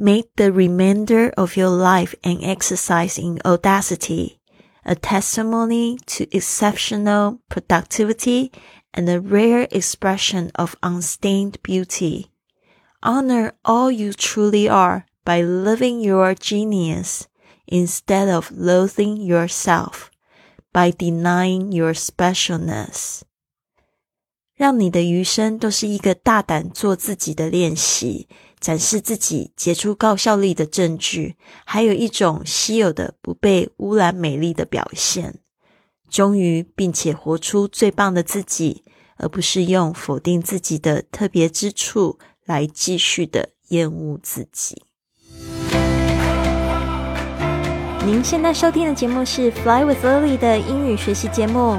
Make the remainder of your life an exercise in audacity, a testimony to exceptional productivity and a rare expression of unstained beauty. Honor all you truly are by living your genius instead of loathing yourself by denying your specialness. 让你的余生都是一个大胆做自己的练习， 展示自己杰出高效力的证据，还有一种稀有的不被污染美丽的表现。忠于并且活出最棒的自己，而不是用否定自己的特别之处来继续的厌恶自己。您现在收听的节目是《Fly with Lily》的英语学习节目，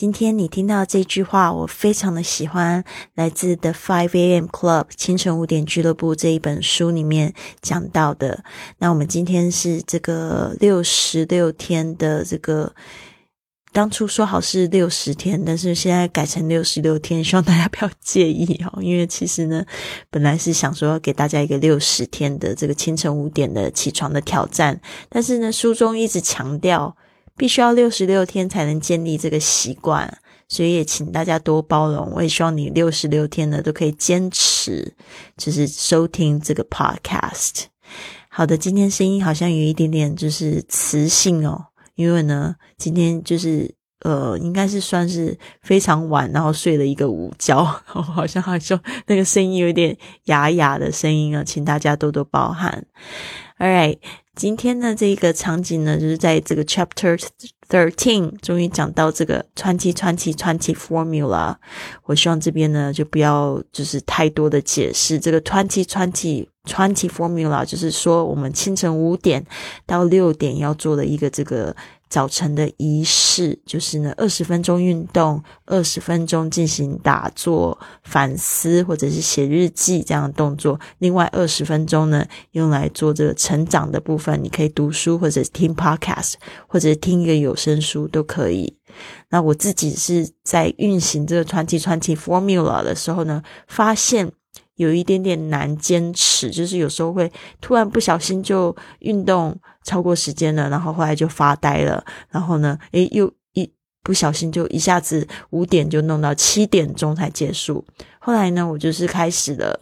今天你听到这句话，我非常的喜欢，来自《The Five A.M. Club》清晨五点俱乐部这一本书里面讲到的。那我们今天是这个六十六天的这个，当初说好是六十天，但是现在改成六十六天，希望大家不要介意哦。因为其实呢，本来是想说给大家一个六十天的这个清晨五点的起床的挑战，但是呢，书中一直强调。必须要六十六天才能建立这个习惯，所以也请大家多包容。我也希望你六十六天呢都可以坚持，就是收听这个 podcast。好的，今天声音好像有一点点就是磁性哦，因为呢，今天就是呃，应该是算是非常晚，然后睡了一个午觉，好像好像那个声音有点哑哑的声音啊，请大家多多包涵。All right。今天呢，这个场景呢，就是在这个 Chapter Thirteen，终于讲到这个 Twenty Twenty Twenty Formula。我希望这边呢，就不要就是太多的解释。这个 Twenty Twenty Formula，就是说我们清晨五点到六点要做的一个这个。早晨的仪式就是呢，二十分钟运动，二十分钟进行打坐、反思或者是写日记这样的动作。另外二十分钟呢，用来做这个成长的部分，你可以读书或者听 podcast，或者听一个有声书都可以。那我自己是在运行这个传奇传奇 formula 的时候呢，发现。有一点点难坚持，就是有时候会突然不小心就运动超过时间了，然后后来就发呆了，然后呢，诶，又一不小心就一下子五点就弄到七点钟才结束。后来呢，我就是开始了。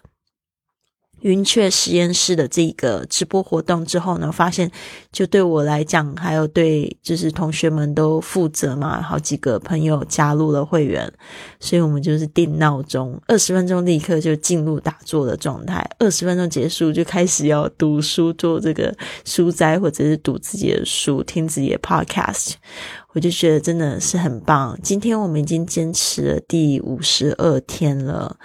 云雀实验室的这个直播活动之后呢，发现就对我来讲，还有对就是同学们都负责嘛，好几个朋友加入了会员，所以我们就是定闹钟，二十分钟立刻就进入打坐的状态，二十分钟结束就开始要读书，做这个书斋或者是读自己的书，听自己的 podcast，我就觉得真的是很棒。今天我们已经坚持了第五十二天了。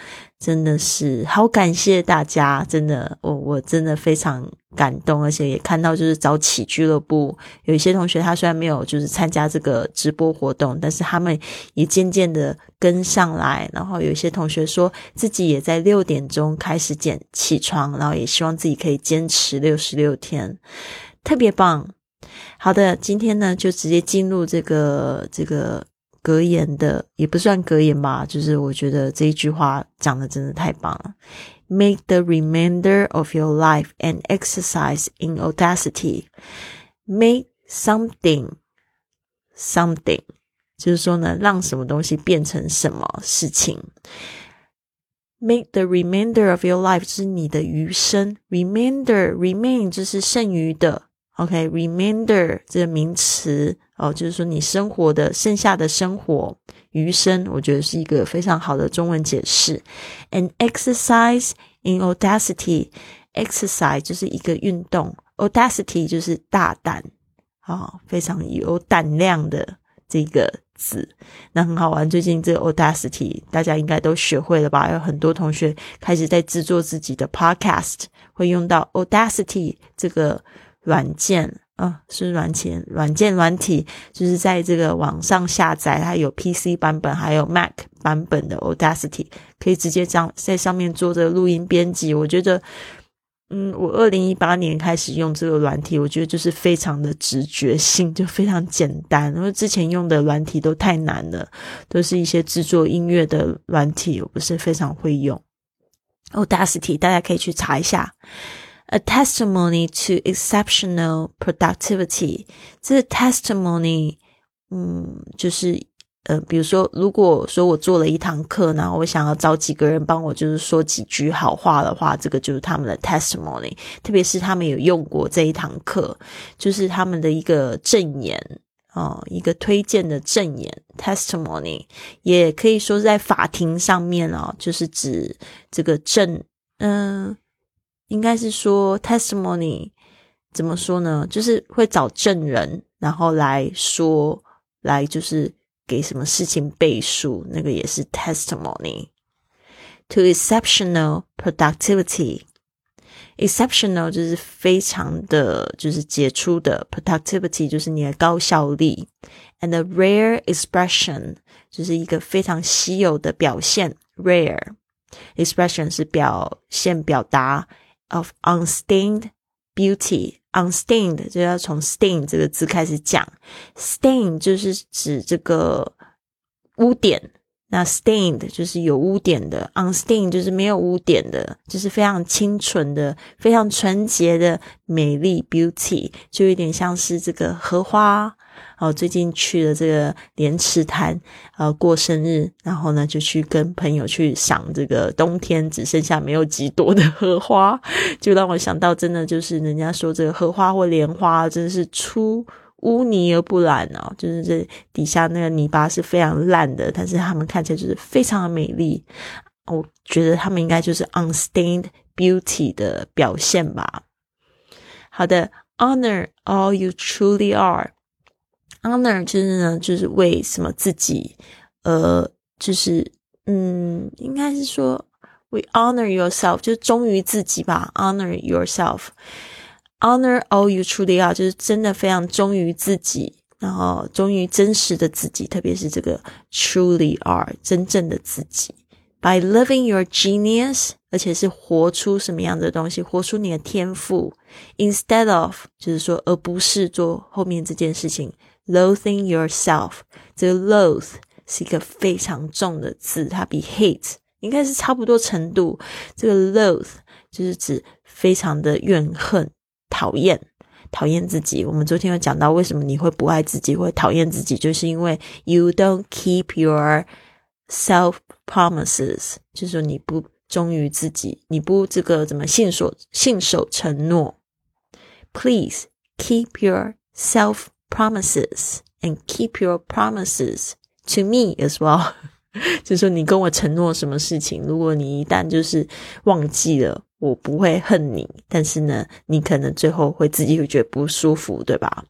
真的是好感谢大家，真的，我我真的非常感动，而且也看到就是早起俱乐部有一些同学，他虽然没有就是参加这个直播活动，但是他们也渐渐的跟上来，然后有一些同学说自己也在六点钟开始捡起床，然后也希望自己可以坚持六十六天，特别棒。好的，今天呢就直接进入这个这个。格言的也不算格言吧，就是我觉得这一句话讲的真的太棒了。Make the remainder of your life an exercise in audacity. Make something something，就是说呢，让什么东西变成什么事情。Make the remainder of your life 是你的余生。Remainder remain 就是剩余的。OK，remainder 这个名词哦，就是说你生活的剩下的生活余生，我觉得是一个非常好的中文解释。An exercise in audacity，exercise 就是一个运动，audacity 就是大胆啊，非常有胆量的这个字。那很好玩，最近这个 audacity 大家应该都学会了吧？有很多同学开始在制作自己的 podcast，会用到 audacity 这个。软件啊，是软件、软件、软体，就是在这个网上下载，它有 PC 版本，还有 Mac 版本的 Audacity，可以直接这样在上面做这个录音编辑。我觉得，嗯，我二零一八年开始用这个软体，我觉得就是非常的直觉性，就非常简单。因为之前用的软体都太难了，都是一些制作音乐的软体，我不是非常会用。Audacity，大家可以去查一下。A testimony to exceptional productivity，这 testimony，嗯，就是呃，比如说，如果说我做了一堂课，然后我想要找几个人帮我，就是说几句好话的话，这个就是他们的 testimony。特别是他们有用过这一堂课，就是他们的一个证言哦，一个推荐的证言 testimony，也可以说在法庭上面哦，就是指这个证，嗯。应该是说 testimony 怎么说呢？就是会找证人，然后来说，来就是给什么事情背书，那个也是 testimony。To exceptional productivity，exceptional 就是非常的就是杰出的，productivity 就是你的高效率，and a rare expression 就是一个非常稀有的表现，rare expression 是表现表达。Of unstained beauty, unstained 就要从 stain 这个字开始讲，stain 就是指这个污点，那 stained 就是有污点的，unstained 就是没有污点的，就是非常清纯的、非常纯洁的美丽 beauty，就有点像是这个荷花。哦，最近去了这个莲池潭，呃，过生日，然后呢，就去跟朋友去赏这个冬天只剩下没有几朵的荷花，就让我想到，真的就是人家说这个荷花或莲花，真的是出污泥而不染哦，就是这底下那个泥巴是非常烂的，但是它们看起来就是非常的美丽。我觉得他们应该就是 unstained beauty 的表现吧。好的，honor all you truly are。Honor 就是呢，就是为什么自己，呃，就是嗯，应该是说，we honor yourself，就是忠于自己吧。Honor yourself，honor all you truly are，就是真的非常忠于自己，然后忠于真实的自己，特别是这个 truly are，真正的自己。By living your genius，而且是活出什么样的东西，活出你的天赋。Instead of，就是说，而不是做后面这件事情。Loathing yourself，这个 loathe 是一个非常重的字，它比 hate 应该是差不多程度。这个 loathe 就是指非常的怨恨、讨厌、讨厌自己。我们昨天有讲到，为什么你会不爱自己，会讨厌自己，就是因为 you don't keep your self promises，就是说你不忠于自己，你不这个怎么信守信守承诺。Please keep your self Promises and keep your promises to me as well，就说你跟我承诺什么事情，如果你一旦就是忘记了，我不会恨你，但是呢，你可能最后会自己会觉得不舒服，对吧？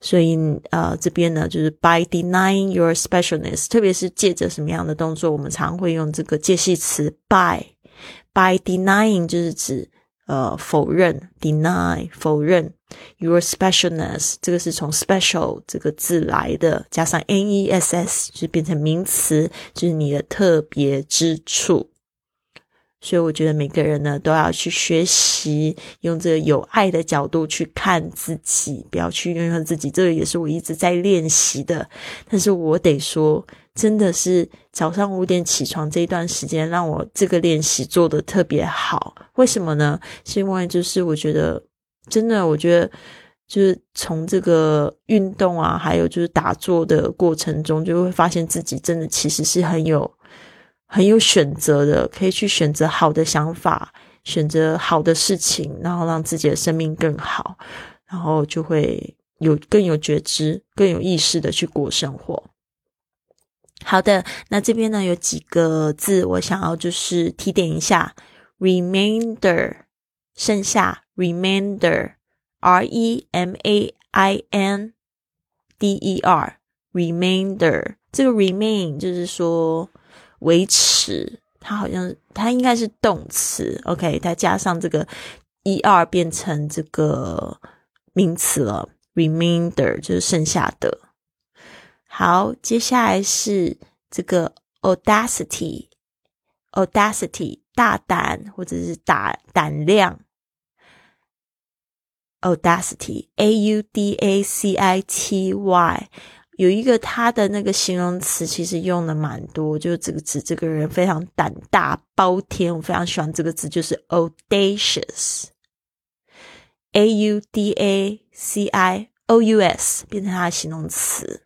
所以呃，这边呢就是 by denying your specialness，特别是借着什么样的动作，我们常会用这个介系词 by，by denying 就是指。呃，否认，deny，否认，your specialness，这个是从 special 这个字来的，加上 n e s s 就变成名词，就是你的特别之处。所以我觉得每个人呢都要去学习，用这个有爱的角度去看自己，不要去怨恨自己。这个也是我一直在练习的。但是我得说，真的是早上五点起床这一段时间，让我这个练习做的特别好。为什么呢？是因为就是我觉得，真的，我觉得就是从这个运动啊，还有就是打坐的过程中，就会发现自己真的其实是很有。很有选择的，可以去选择好的想法，选择好的事情，然后让自己的生命更好，然后就会有更有觉知、更有意识的去过生活。好的，那这边呢有几个字我想要就是提点一下，remainder，剩下，remainder，r e m a i n d e r，remainder，这个 remain 就是说。维持，它好像它应该是动词，OK，它加上这个 er 变成这个名词了，remainder 就是剩下的。好，接下来是这个 audacity，audacity 大胆或者是大胆量，audacity，a u d a c i t y。有一个他的那个形容词，其实用的蛮多，就是这个字，这个人非常胆大包天，我非常喜欢这个字，就是 audacious，a u d a c i o u s 变成他的形容词。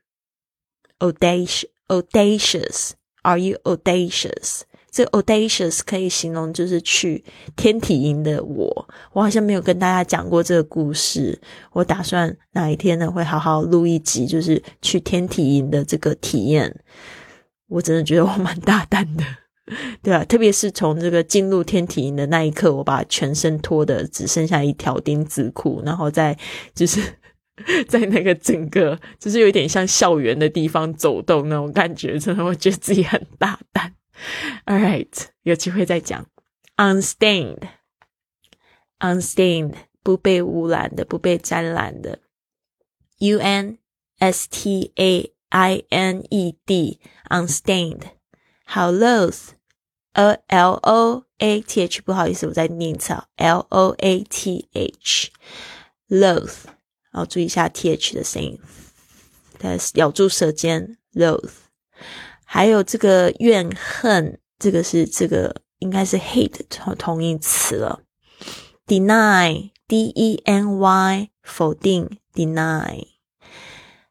，audacious，audacious，are you audacious？这 audacious 可以形容就是去天体营的我，我好像没有跟大家讲过这个故事。我打算哪一天呢会好好录一集，就是去天体营的这个体验。我真的觉得我蛮大胆的，对啊，特别是从这个进入天体营的那一刻，我把全身脱的只剩下一条丁字裤，然后再就是在那个整个就是有一点像校园的地方走动那种感觉，真的我觉得自己很大胆。All right，有机会再讲。Unstained，unstained，不被污染的，不被沾染的。U N S T A I N E D，unstained。好，loath，A L O A T H，不好意思，我在念一次，L O A T H，loath。然后注意一下 T H 的声音，它咬住舌尖，loath。还有这个怨恨，这个是这个应该是 hate 同同义词了。deny，d e n y，否定，deny。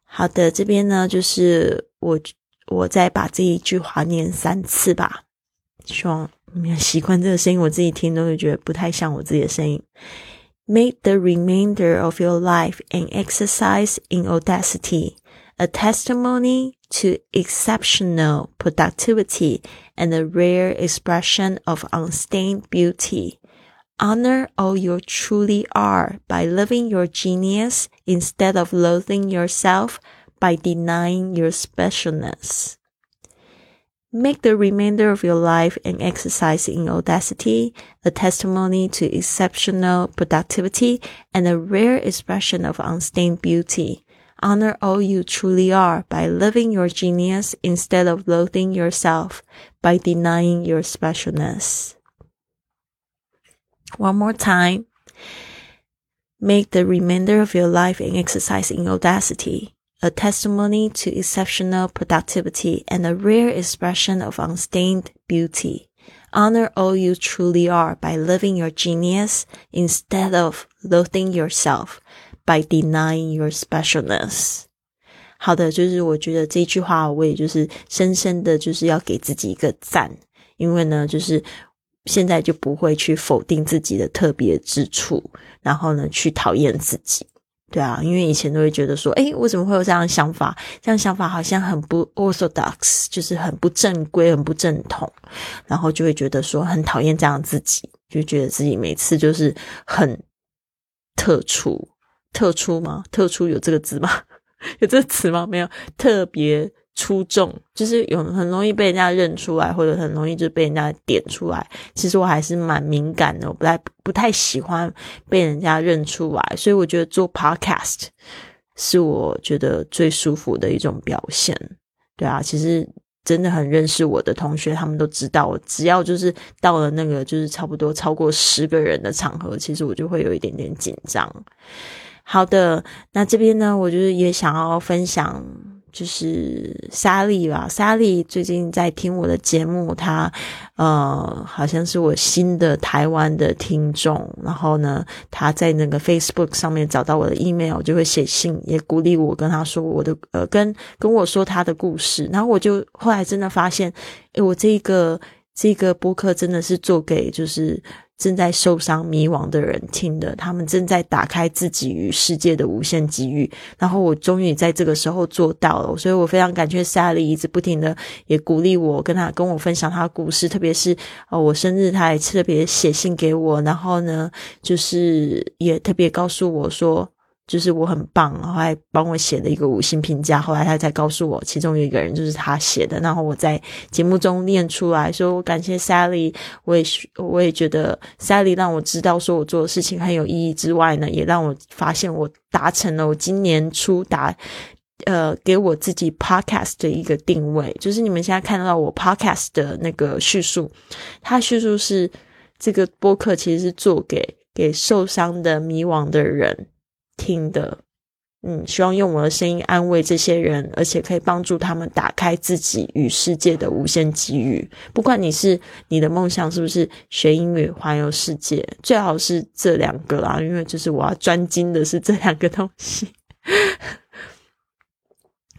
好的，这边呢就是我我再把这一句话念三次吧，希望你们习惯这个声音，我自己听都会觉得不太像我自己的声音。Make the remainder of your life an exercise in audacity, a testimony to exceptional productivity and a rare expression of unstained beauty. Honor all you truly are by living your genius instead of loathing yourself by denying your specialness. Make the remainder of your life an exercise in audacity, a testimony to exceptional productivity, and a rare expression of unstained beauty. Honor all you truly are by living your genius instead of loathing yourself by denying your specialness. One more time. Make the remainder of your life an exercise in audacity, a testimony to exceptional productivity and a rare expression of unstained beauty. Honor all you truly are by living your genius instead of loathing yourself By denying your specialness，好的，就是我觉得这句话，我也就是深深的就是要给自己一个赞，因为呢，就是现在就不会去否定自己的特别之处，然后呢，去讨厌自己， 对啊，因为以前都会觉得说，诶，我怎么会有这样的想法？这样想法好像很不 orthodox，就是很不正规、很不正统，然后就会觉得说很讨厌这样自己，就觉得自己每次就是很特殊。特出吗？特出有这个字吗？有这个词吗？没有，特别出众，就是有很容易被人家认出来，或者很容易就被人家点出来。其实我还是蛮敏感的，我不太不太喜欢被人家认出来，所以我觉得做 podcast 是我觉得最舒服的一种表现。对啊，其实真的很认识我的同学，他们都知道，只要就是到了那个就是差不多超过十个人的场合，其实我就会有一点点紧张。好的，那这边呢，我就是也想要分享，就是莎莉吧。莎莉最近在听我的节目，她呃好像是我新的台湾的听众。然后呢，她在那个 Facebook 上面找到我的 email，就会写信，也鼓励我跟她说我的呃跟跟我说她的故事。然后我就后来真的发现，诶，我这个这个播客真的是做给就是。正在受伤、迷惘的人听的，他们正在打开自己与世界的无限机遇。然后我终于在这个时候做到了，所以我非常感谢 Sally 一直不停的也鼓励我，跟他跟我分享他的故事。特别是呃我生日，他还特别写信给我，然后呢，就是也特别告诉我说，就是我很棒，然后还帮我写了一个五星评价。后来他才告诉我，其中有一个人就是他写的。然后我在节目中念出来说，我感谢 Sally，我也我也觉得 Sally 让我知道说我做的事情很有意义之外呢，也让我发现我达成了我今年初达呃给我自己 Podcast 的一个定位，就是你们现在看到我 Podcast 的那个叙述，它叙述是这个播客其实是做给给受伤的迷惘的人。听的，嗯，希望用我的声音安慰这些人，而且可以帮助他们打开自己与世界的无限机遇。不管你是你的梦想是不是学英语环游世界，最好是这两个啦，因为就是我要专精的是这两个东西。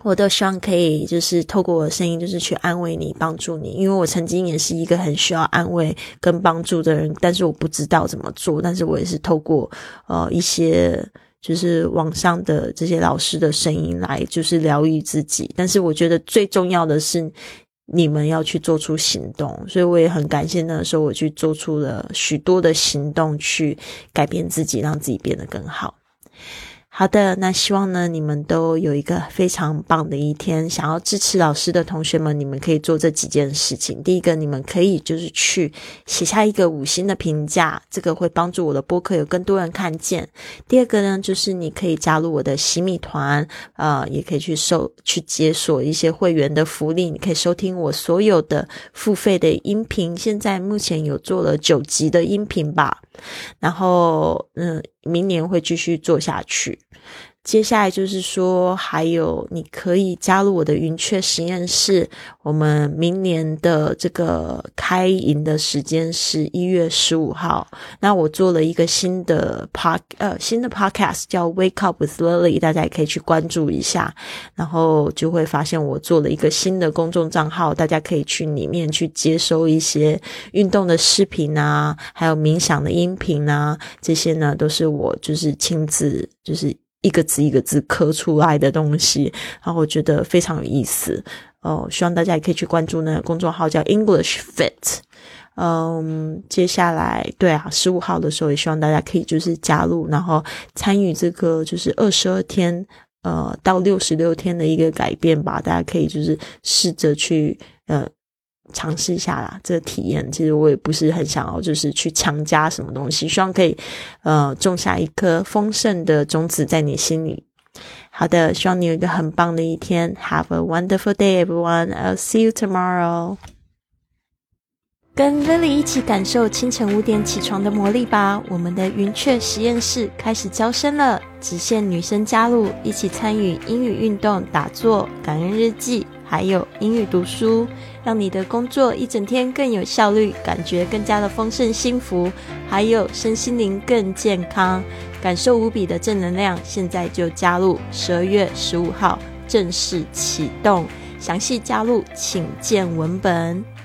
我都希望可以就是透过我的声音，就是去安慰你、帮助你，因为我曾经也是一个很需要安慰跟帮助的人，但是我不知道怎么做，但是我也是透过呃一些。就是网上的这些老师的声音来，就是疗愈自己。但是我觉得最重要的是，你们要去做出行动。所以我也很感谢那个时候我去做出了许多的行动，去改变自己，让自己变得更好。好的，那希望呢，你们都有一个非常棒的一天。想要支持老师的同学们，你们可以做这几件事情。第一个，你们可以就是去写下一个五星的评价，这个会帮助我的播客有更多人看见。第二个呢，就是你可以加入我的洗米团，呃，也可以去收去解锁一些会员的福利。你可以收听我所有的付费的音频，现在目前有做了九集的音频吧。然后，嗯。明年会继续做下去。接下来就是说，还有你可以加入我的云雀实验室。我们明年的这个开营的时间是一月十五号。那我做了一个新的 pod 呃新的 podcast 叫 Wake Up with Lily，大家也可以去关注一下。然后就会发现我做了一个新的公众账号，大家可以去里面去接收一些运动的视频啊，还有冥想的音频啊，这些呢都是我就是亲自就是。一个字一个字刻出来的东西，然后我觉得非常有意思哦。希望大家也可以去关注那个公众号叫 English Fit。嗯，接下来对啊，十五号的时候也希望大家可以就是加入，然后参与这个就是二十二天呃到六十六天的一个改变吧。大家可以就是试着去呃。尝试一下啦，这个体验其实我也不是很想要，就是去强加什么东西，希望可以呃种下一颗丰盛的种子在你心里。好的，希望你有一个很棒的一天。Have a wonderful day, everyone. I'll see you tomorrow. 跟 Lily 一起感受清晨五点起床的魔力吧！我们的云雀实验室开始招生了，只限女生加入，一起参与英语运动、打坐、感恩日记，还有英语读书，让你的工作一整天更有效率，感觉更加的丰盛幸福，还有身心灵更健康，感受无比的正能量。现在就加入，十二月十五号正式启动，详细加入请见文本。